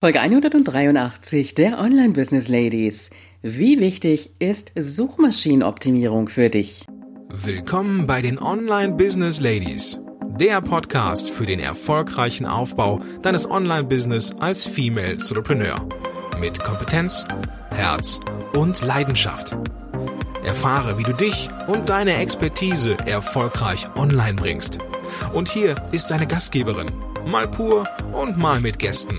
Folge 183 der Online Business Ladies. Wie wichtig ist Suchmaschinenoptimierung für dich? Willkommen bei den Online Business Ladies, der Podcast für den erfolgreichen Aufbau deines Online Business als Female Entrepreneur mit Kompetenz, Herz und Leidenschaft. Erfahre, wie du dich und deine Expertise erfolgreich online bringst. Und hier ist deine Gastgeberin, mal pur und mal mit Gästen.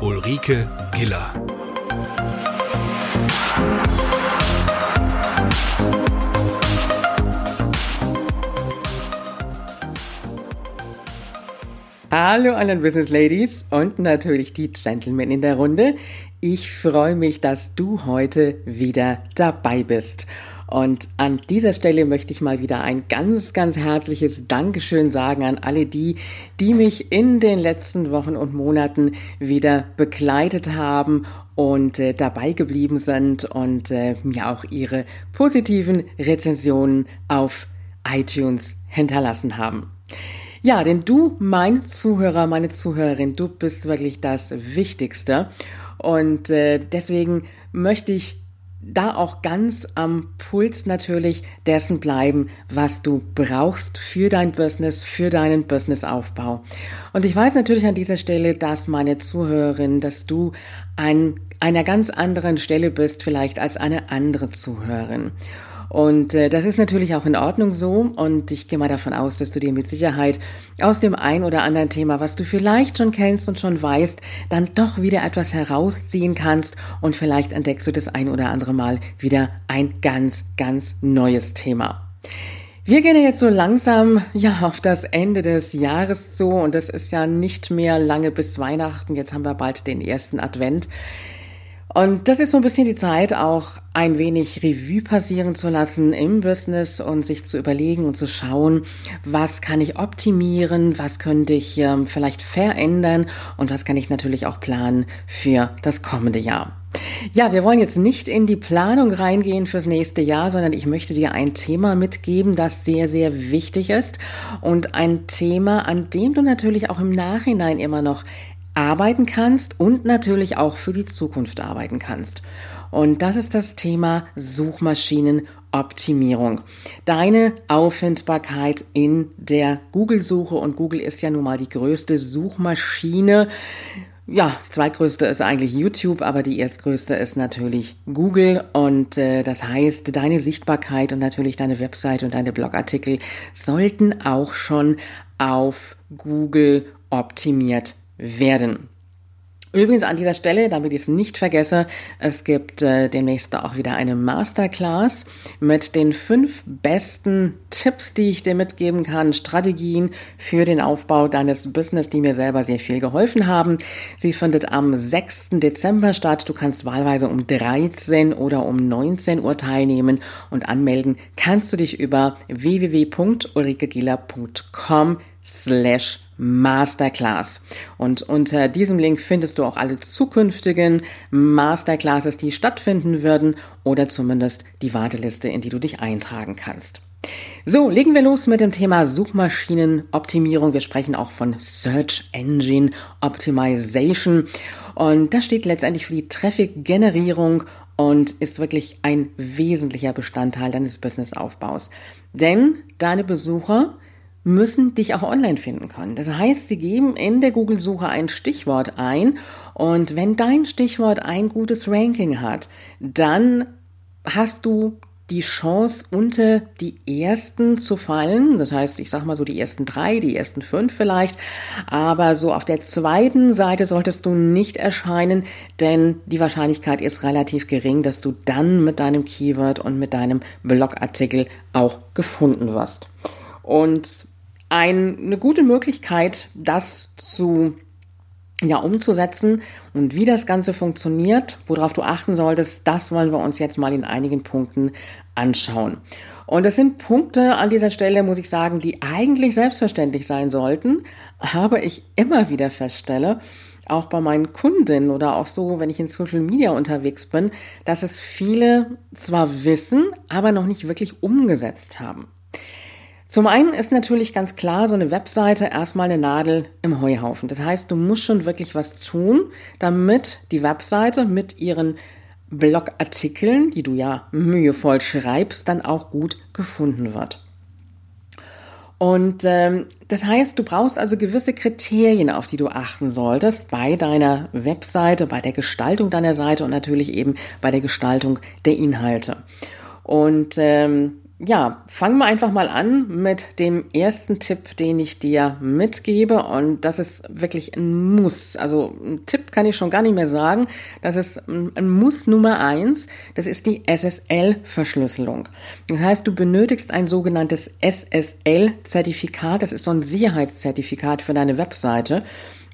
Ulrike Giller. Hallo anderen Business Ladies und natürlich die Gentlemen in der Runde. Ich freue mich, dass du heute wieder dabei bist. Und an dieser Stelle möchte ich mal wieder ein ganz, ganz herzliches Dankeschön sagen an alle die, die mich in den letzten Wochen und Monaten wieder begleitet haben und äh, dabei geblieben sind und äh, mir auch ihre positiven Rezensionen auf iTunes hinterlassen haben. Ja, denn du, mein Zuhörer, meine Zuhörerin, du bist wirklich das Wichtigste. Und äh, deswegen möchte ich da auch ganz am Puls natürlich dessen bleiben, was du brauchst für dein Business, für deinen Businessaufbau. Und ich weiß natürlich an dieser Stelle, dass meine Zuhörerin, dass du an einer ganz anderen Stelle bist vielleicht als eine andere Zuhörerin. Und äh, das ist natürlich auch in Ordnung so. Und ich gehe mal davon aus, dass du dir mit Sicherheit aus dem ein oder anderen Thema, was du vielleicht schon kennst und schon weißt, dann doch wieder etwas herausziehen kannst. Und vielleicht entdeckst du das ein oder andere Mal wieder ein ganz, ganz neues Thema. Wir gehen jetzt so langsam ja auf das Ende des Jahres zu und es ist ja nicht mehr lange bis Weihnachten. Jetzt haben wir bald den ersten Advent. Und das ist so ein bisschen die Zeit, auch ein wenig Revue passieren zu lassen im Business und sich zu überlegen und zu schauen, was kann ich optimieren, was könnte ich ähm, vielleicht verändern und was kann ich natürlich auch planen für das kommende Jahr. Ja, wir wollen jetzt nicht in die Planung reingehen fürs nächste Jahr, sondern ich möchte dir ein Thema mitgeben, das sehr, sehr wichtig ist und ein Thema, an dem du natürlich auch im Nachhinein immer noch arbeiten kannst und natürlich auch für die Zukunft arbeiten kannst. Und das ist das Thema Suchmaschinenoptimierung. Deine Auffindbarkeit in der Google-Suche und Google ist ja nun mal die größte Suchmaschine. Ja, die zweitgrößte ist eigentlich YouTube, aber die erstgrößte ist natürlich Google. Und äh, das heißt, deine Sichtbarkeit und natürlich deine Website und deine Blogartikel sollten auch schon auf Google optimiert werden. Übrigens an dieser Stelle, damit ich es nicht vergesse, es gibt äh, demnächst auch wieder eine Masterclass mit den fünf besten Tipps, die ich dir mitgeben kann, Strategien für den Aufbau deines Business, die mir selber sehr viel geholfen haben. Sie findet am 6. Dezember statt. Du kannst wahlweise um 13 oder um 19 Uhr teilnehmen und anmelden kannst du dich über www.ulrikegieler.com slash Masterclass. Und unter diesem Link findest du auch alle zukünftigen Masterclasses, die stattfinden würden oder zumindest die Warteliste, in die du dich eintragen kannst. So, legen wir los mit dem Thema Suchmaschinenoptimierung. Wir sprechen auch von Search Engine Optimization. Und das steht letztendlich für die Traffic-Generierung und ist wirklich ein wesentlicher Bestandteil deines Businessaufbaus. Denn deine Besucher müssen dich auch online finden können. Das heißt, sie geben in der Google-Suche ein Stichwort ein und wenn dein Stichwort ein gutes Ranking hat, dann hast du die Chance, unter die ersten zu fallen. Das heißt, ich sag mal so die ersten drei, die ersten fünf vielleicht. Aber so auf der zweiten Seite solltest du nicht erscheinen, denn die Wahrscheinlichkeit ist relativ gering, dass du dann mit deinem Keyword und mit deinem Blogartikel auch gefunden wirst. Und ein, eine gute Möglichkeit, das zu ja, umzusetzen und wie das Ganze funktioniert, worauf du achten solltest, das wollen wir uns jetzt mal in einigen Punkten anschauen. Und das sind Punkte an dieser Stelle, muss ich sagen, die eigentlich selbstverständlich sein sollten, aber ich immer wieder feststelle, auch bei meinen Kundinnen oder auch so, wenn ich in Social Media unterwegs bin, dass es viele zwar wissen, aber noch nicht wirklich umgesetzt haben. Zum einen ist natürlich ganz klar so eine Webseite erstmal eine Nadel im Heuhaufen. Das heißt, du musst schon wirklich was tun, damit die Webseite mit ihren Blogartikeln, die du ja mühevoll schreibst, dann auch gut gefunden wird. Und ähm, das heißt, du brauchst also gewisse Kriterien, auf die du achten solltest bei deiner Webseite, bei der Gestaltung deiner Seite und natürlich eben bei der Gestaltung der Inhalte. Und ähm, ja, fangen wir einfach mal an mit dem ersten Tipp, den ich dir mitgebe. Und das ist wirklich ein Muss. Also ein Tipp kann ich schon gar nicht mehr sagen. Das ist ein Muss Nummer eins. Das ist die SSL-Verschlüsselung. Das heißt, du benötigst ein sogenanntes SSL-Zertifikat. Das ist so ein Sicherheitszertifikat für deine Webseite.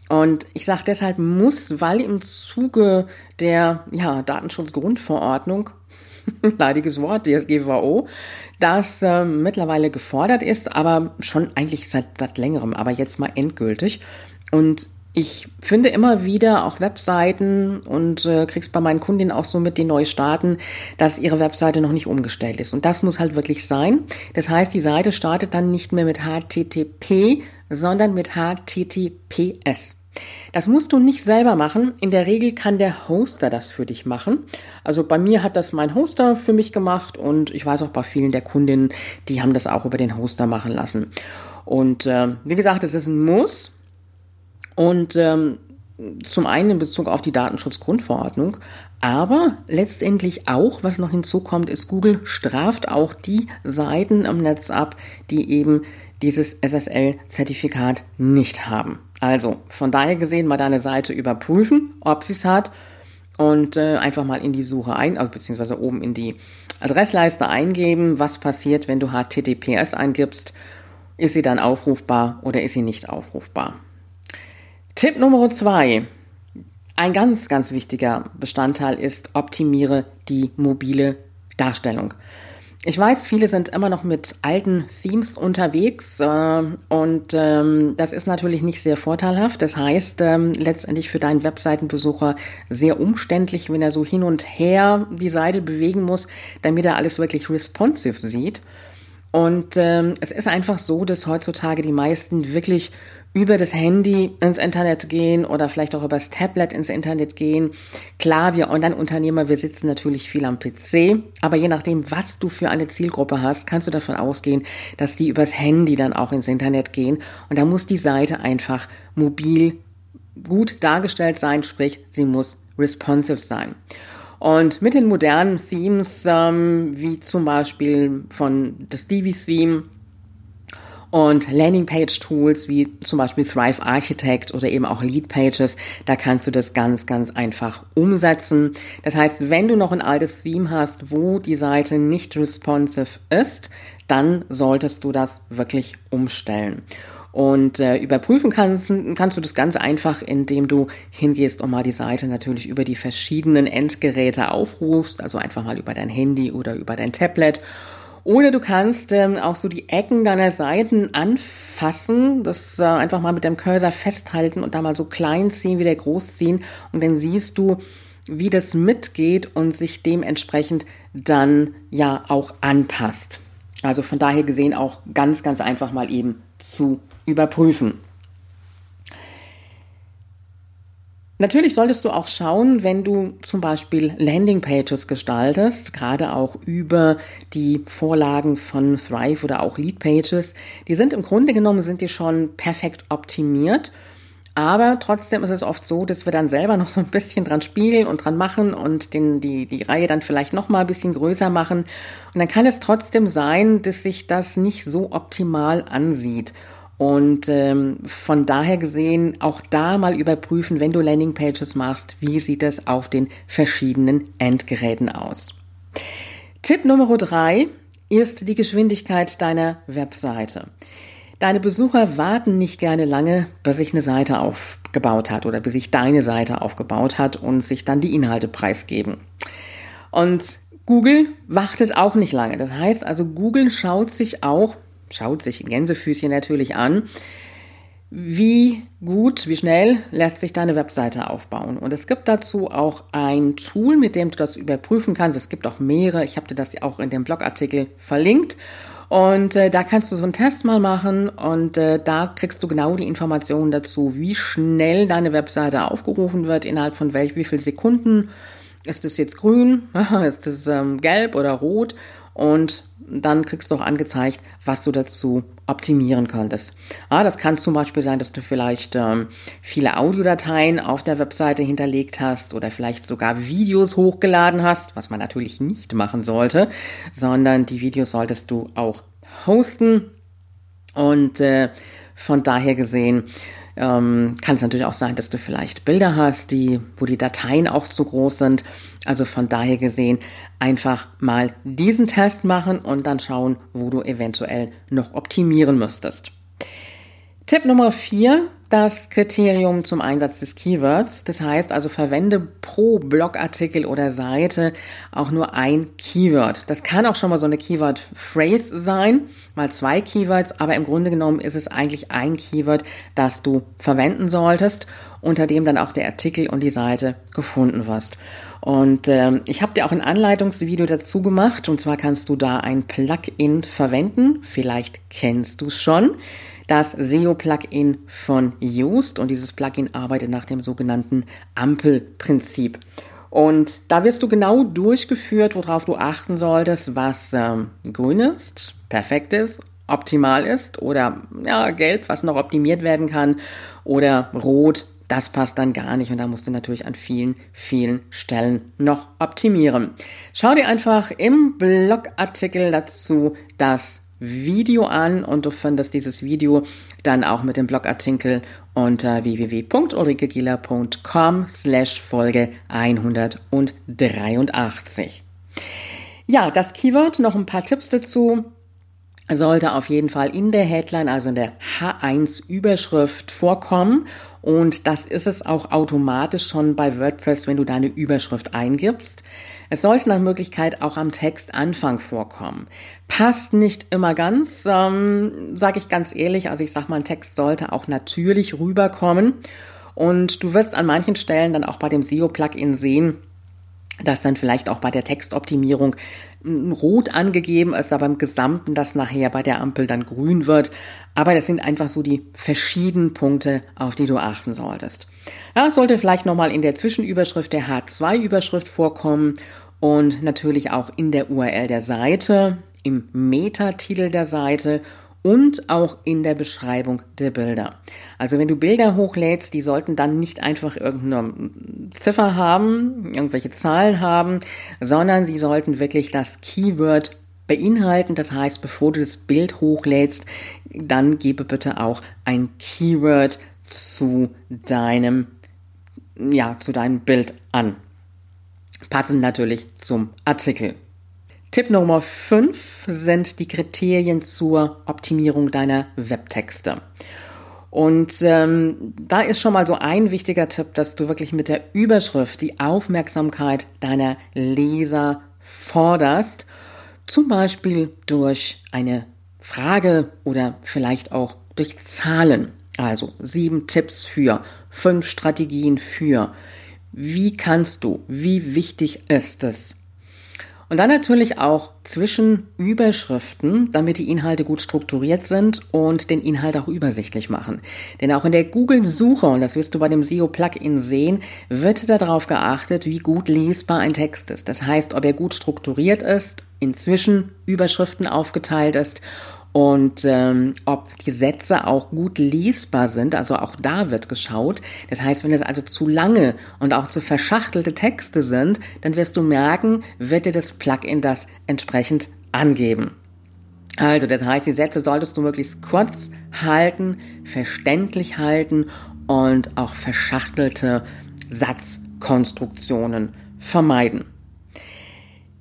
Und ich sage deshalb muss, weil im Zuge der ja, Datenschutzgrundverordnung leidiges Wort, DSGVO, das äh, mittlerweile gefordert ist, aber schon eigentlich seit, seit längerem, aber jetzt mal endgültig. Und ich finde immer wieder auch Webseiten und äh, krieg's bei meinen Kundinnen auch so mit, die neu starten, dass ihre Webseite noch nicht umgestellt ist. Und das muss halt wirklich sein. Das heißt, die Seite startet dann nicht mehr mit HTTP, sondern mit HTTPS. Das musst du nicht selber machen. In der Regel kann der Hoster das für dich machen. Also bei mir hat das mein Hoster für mich gemacht und ich weiß auch bei vielen der Kundinnen, die haben das auch über den Hoster machen lassen. Und äh, wie gesagt, es ist ein Muss. Und ähm, zum einen in Bezug auf die Datenschutzgrundverordnung, aber letztendlich auch, was noch hinzukommt, ist, Google straft auch die Seiten im Netz ab, die eben dieses SSL-Zertifikat nicht haben. Also von daher gesehen mal deine Seite überprüfen, ob sie es hat und äh, einfach mal in die Suche ein, also beziehungsweise oben in die Adressleiste eingeben, was passiert, wenn du HTTPS eingibst. Ist sie dann aufrufbar oder ist sie nicht aufrufbar? Tipp Nummer zwei. Ein ganz, ganz wichtiger Bestandteil ist, optimiere die mobile Darstellung. Ich weiß, viele sind immer noch mit alten Themes unterwegs äh, und ähm, das ist natürlich nicht sehr vorteilhaft. Das heißt, ähm, letztendlich für deinen Webseitenbesucher sehr umständlich, wenn er so hin und her die Seite bewegen muss, damit er alles wirklich responsive sieht. Und ähm, es ist einfach so, dass heutzutage die meisten wirklich über das Handy ins Internet gehen oder vielleicht auch über das Tablet ins Internet gehen. Klar, wir Online-Unternehmer, wir sitzen natürlich viel am PC, aber je nachdem, was du für eine Zielgruppe hast, kannst du davon ausgehen, dass die übers Handy dann auch ins Internet gehen. Und da muss die Seite einfach mobil gut dargestellt sein, sprich, sie muss responsive sein. Und mit den modernen Themes, ähm, wie zum Beispiel von das Divi-Theme, und Landingpage-Tools wie zum Beispiel Thrive Architect oder eben auch Lead Pages, da kannst du das ganz, ganz einfach umsetzen. Das heißt, wenn du noch ein altes Theme hast, wo die Seite nicht responsive ist, dann solltest du das wirklich umstellen. Und äh, überprüfen kannst, kannst du das ganz einfach, indem du hingehst und mal die Seite natürlich über die verschiedenen Endgeräte aufrufst, also einfach mal über dein Handy oder über dein Tablet oder du kannst ähm, auch so die Ecken deiner Seiten anfassen, das äh, einfach mal mit deinem Cursor festhalten und da mal so klein ziehen, wieder groß ziehen und dann siehst du, wie das mitgeht und sich dementsprechend dann ja auch anpasst. Also von daher gesehen auch ganz, ganz einfach mal eben zu überprüfen. Natürlich solltest du auch schauen, wenn du zum Beispiel Landingpages gestaltest, gerade auch über die Vorlagen von Thrive oder auch Leadpages. Die sind im Grunde genommen sind die schon perfekt optimiert. Aber trotzdem ist es oft so, dass wir dann selber noch so ein bisschen dran spielen und dran machen und den, die, die Reihe dann vielleicht noch mal ein bisschen größer machen. Und dann kann es trotzdem sein, dass sich das nicht so optimal ansieht. Und ähm, von daher gesehen auch da mal überprüfen, wenn du Landingpages machst, wie sieht es auf den verschiedenen Endgeräten aus. Tipp Nummer drei ist die Geschwindigkeit deiner Webseite. Deine Besucher warten nicht gerne lange, bis sich eine Seite aufgebaut hat oder bis sich deine Seite aufgebaut hat und sich dann die Inhalte preisgeben. Und Google wartet auch nicht lange. Das heißt also, Google schaut sich auch schaut sich Gänsefüßchen natürlich an, wie gut, wie schnell lässt sich deine Webseite aufbauen. Und es gibt dazu auch ein Tool, mit dem du das überprüfen kannst. Es gibt auch mehrere. Ich habe dir das auch in dem Blogartikel verlinkt. Und äh, da kannst du so einen Test mal machen und äh, da kriegst du genau die Informationen dazu, wie schnell deine Webseite aufgerufen wird, innerhalb von welch, wie viel Sekunden. Ist es jetzt grün? Ist es ähm, gelb oder rot? Und dann kriegst du auch angezeigt, was du dazu optimieren könntest. Ah, das kann zum Beispiel sein, dass du vielleicht ähm, viele Audiodateien auf der Webseite hinterlegt hast oder vielleicht sogar Videos hochgeladen hast, was man natürlich nicht machen sollte, sondern die Videos solltest du auch hosten und äh, von daher gesehen ähm, kann es natürlich auch sein, dass du vielleicht Bilder hast, die, wo die Dateien auch zu groß sind. Also von daher gesehen einfach mal diesen Test machen und dann schauen, wo du eventuell noch optimieren müsstest. Tipp Nummer vier das Kriterium zum Einsatz des Keywords. Das heißt also, verwende pro Blogartikel oder Seite auch nur ein Keyword. Das kann auch schon mal so eine Keyword-Phrase sein, mal zwei Keywords, aber im Grunde genommen ist es eigentlich ein Keyword, das du verwenden solltest, unter dem dann auch der Artikel und die Seite gefunden wirst. Und ähm, ich habe dir auch ein Anleitungsvideo dazu gemacht, und zwar kannst du da ein Plugin verwenden. Vielleicht kennst du es schon das SEO-Plugin von Yoast und dieses Plugin arbeitet nach dem sogenannten Ampelprinzip. Und da wirst du genau durchgeführt, worauf du achten solltest, was ähm, grün ist, perfekt ist, optimal ist oder ja, gelb, was noch optimiert werden kann oder rot, das passt dann gar nicht und da musst du natürlich an vielen, vielen Stellen noch optimieren. Schau dir einfach im Blogartikel dazu das Video an und du findest dieses Video dann auch mit dem Blogartikel unter www.ulrikegieler.com slash Folge 183. Ja, das Keyword, noch ein paar Tipps dazu sollte auf jeden Fall in der Headline, also in der H1-Überschrift vorkommen. Und das ist es auch automatisch schon bei WordPress, wenn du deine Überschrift eingibst. Es sollte nach Möglichkeit auch am Textanfang vorkommen. Passt nicht immer ganz, ähm, sage ich ganz ehrlich. Also ich sag mal, ein Text sollte auch natürlich rüberkommen. Und du wirst an manchen Stellen dann auch bei dem SEO-Plugin sehen, dass dann vielleicht auch bei der Textoptimierung rot angegeben ist, aber im Gesamten das nachher bei der Ampel dann grün wird. Aber das sind einfach so die verschiedenen Punkte, auf die du achten solltest. Ja, es sollte vielleicht nochmal in der Zwischenüberschrift der H2-Überschrift vorkommen und natürlich auch in der URL der Seite, im Metatitel der Seite und auch in der Beschreibung der Bilder. Also wenn du Bilder hochlädst, die sollten dann nicht einfach irgendeine Ziffer haben, irgendwelche Zahlen haben, sondern sie sollten wirklich das Keyword beinhalten. Das heißt, bevor du das Bild hochlädst, dann gebe bitte auch ein Keyword zu deinem, ja, zu deinem Bild an. Passend natürlich zum Artikel. Tipp Nummer 5 sind die Kriterien zur Optimierung deiner Webtexte. Und ähm, da ist schon mal so ein wichtiger Tipp, dass du wirklich mit der Überschrift die Aufmerksamkeit deiner Leser forderst, zum Beispiel durch eine Frage oder vielleicht auch durch Zahlen. Also sieben Tipps für, fünf Strategien für. Wie kannst du, wie wichtig ist es, und dann natürlich auch zwischen Überschriften, damit die Inhalte gut strukturiert sind und den Inhalt auch übersichtlich machen. Denn auch in der Google-Suche, und das wirst du bei dem SEO-Plugin sehen, wird darauf geachtet, wie gut lesbar ein Text ist. Das heißt, ob er gut strukturiert ist, inzwischen Überschriften aufgeteilt ist und ähm, ob die Sätze auch gut lesbar sind. Also auch da wird geschaut. Das heißt, wenn es also zu lange und auch zu verschachtelte Texte sind, dann wirst du merken, wird dir das Plugin das entsprechend angeben. Also das heißt, die Sätze solltest du möglichst kurz halten, verständlich halten und auch verschachtelte Satzkonstruktionen vermeiden.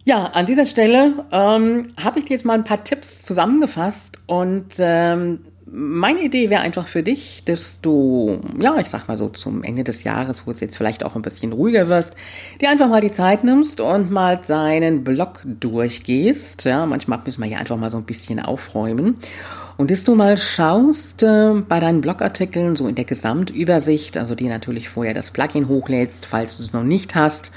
Ja, an dieser Stelle ähm, habe ich dir jetzt mal ein paar Tipps zusammengefasst und ähm, meine Idee wäre einfach für dich, dass du, ja, ich sag mal so zum Ende des Jahres, wo es jetzt vielleicht auch ein bisschen ruhiger wirst, dir einfach mal die Zeit nimmst und mal seinen Blog durchgehst. Ja, manchmal müssen wir ja einfach mal so ein bisschen aufräumen. Und dass du mal schaust äh, bei deinen Blogartikeln, so in der Gesamtübersicht, also die natürlich vorher das Plugin hochlädst, falls du es noch nicht hast,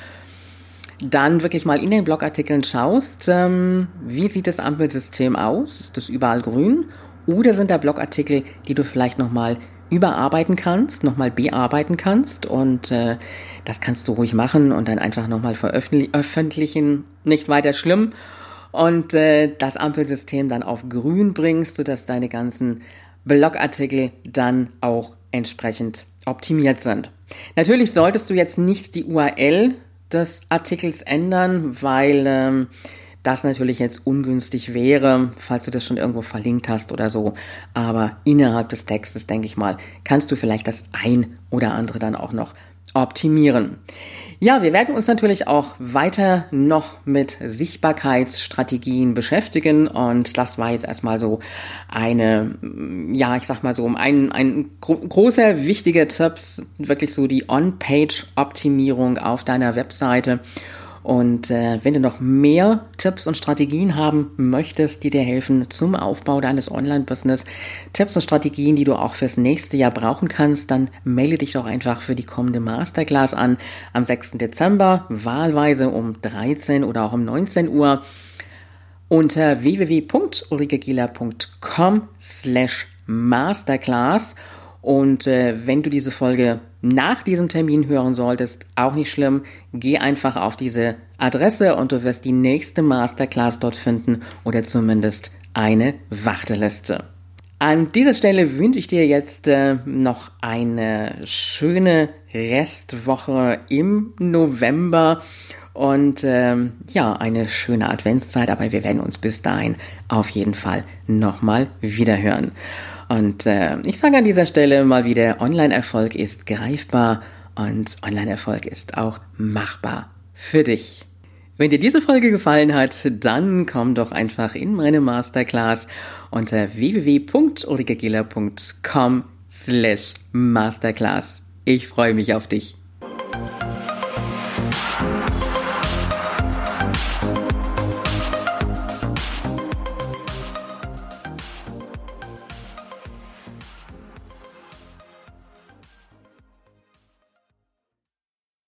dann wirklich mal in den Blogartikeln schaust, ähm, wie sieht das Ampelsystem aus? Ist das überall grün? Oder sind da Blogartikel, die du vielleicht nochmal überarbeiten kannst, nochmal bearbeiten kannst und äh, das kannst du ruhig machen und dann einfach nochmal veröffentlichen. Nicht weiter schlimm und äh, das Ampelsystem dann auf grün bringst, sodass deine ganzen Blogartikel dann auch entsprechend optimiert sind. Natürlich solltest du jetzt nicht die URL des Artikels ändern, weil ähm, das natürlich jetzt ungünstig wäre, falls du das schon irgendwo verlinkt hast oder so. Aber innerhalb des Textes, denke ich mal, kannst du vielleicht das ein oder andere dann auch noch optimieren. Ja, wir werden uns natürlich auch weiter noch mit Sichtbarkeitsstrategien beschäftigen. Und das war jetzt erstmal so eine, ja, ich sag mal so, ein, ein gro großer wichtiger Tipps, wirklich so die On-Page-Optimierung auf deiner Webseite und äh, wenn du noch mehr Tipps und Strategien haben möchtest, die dir helfen zum Aufbau deines Online-Business, Tipps und Strategien, die du auch fürs nächste Jahr brauchen kannst, dann melde dich doch einfach für die kommende Masterclass an am 6. Dezember, wahlweise um 13 oder auch um 19 Uhr unter www.ulrikegieler.com slash masterclass und äh, wenn du diese Folge nach diesem Termin hören solltest, auch nicht schlimm. Geh einfach auf diese Adresse und du wirst die nächste Masterclass dort finden oder zumindest eine Warteliste. An dieser Stelle wünsche ich dir jetzt äh, noch eine schöne Restwoche im November und ähm, ja, eine schöne Adventszeit, aber wir werden uns bis dahin auf jeden Fall nochmal wiederhören. Und äh, ich sage an dieser Stelle mal wieder, Online-Erfolg ist greifbar und Online-Erfolg ist auch machbar für dich. Wenn dir diese Folge gefallen hat, dann komm doch einfach in meine Masterclass unter www.ulrikegiller.com slash masterclass. Ich freue mich auf dich.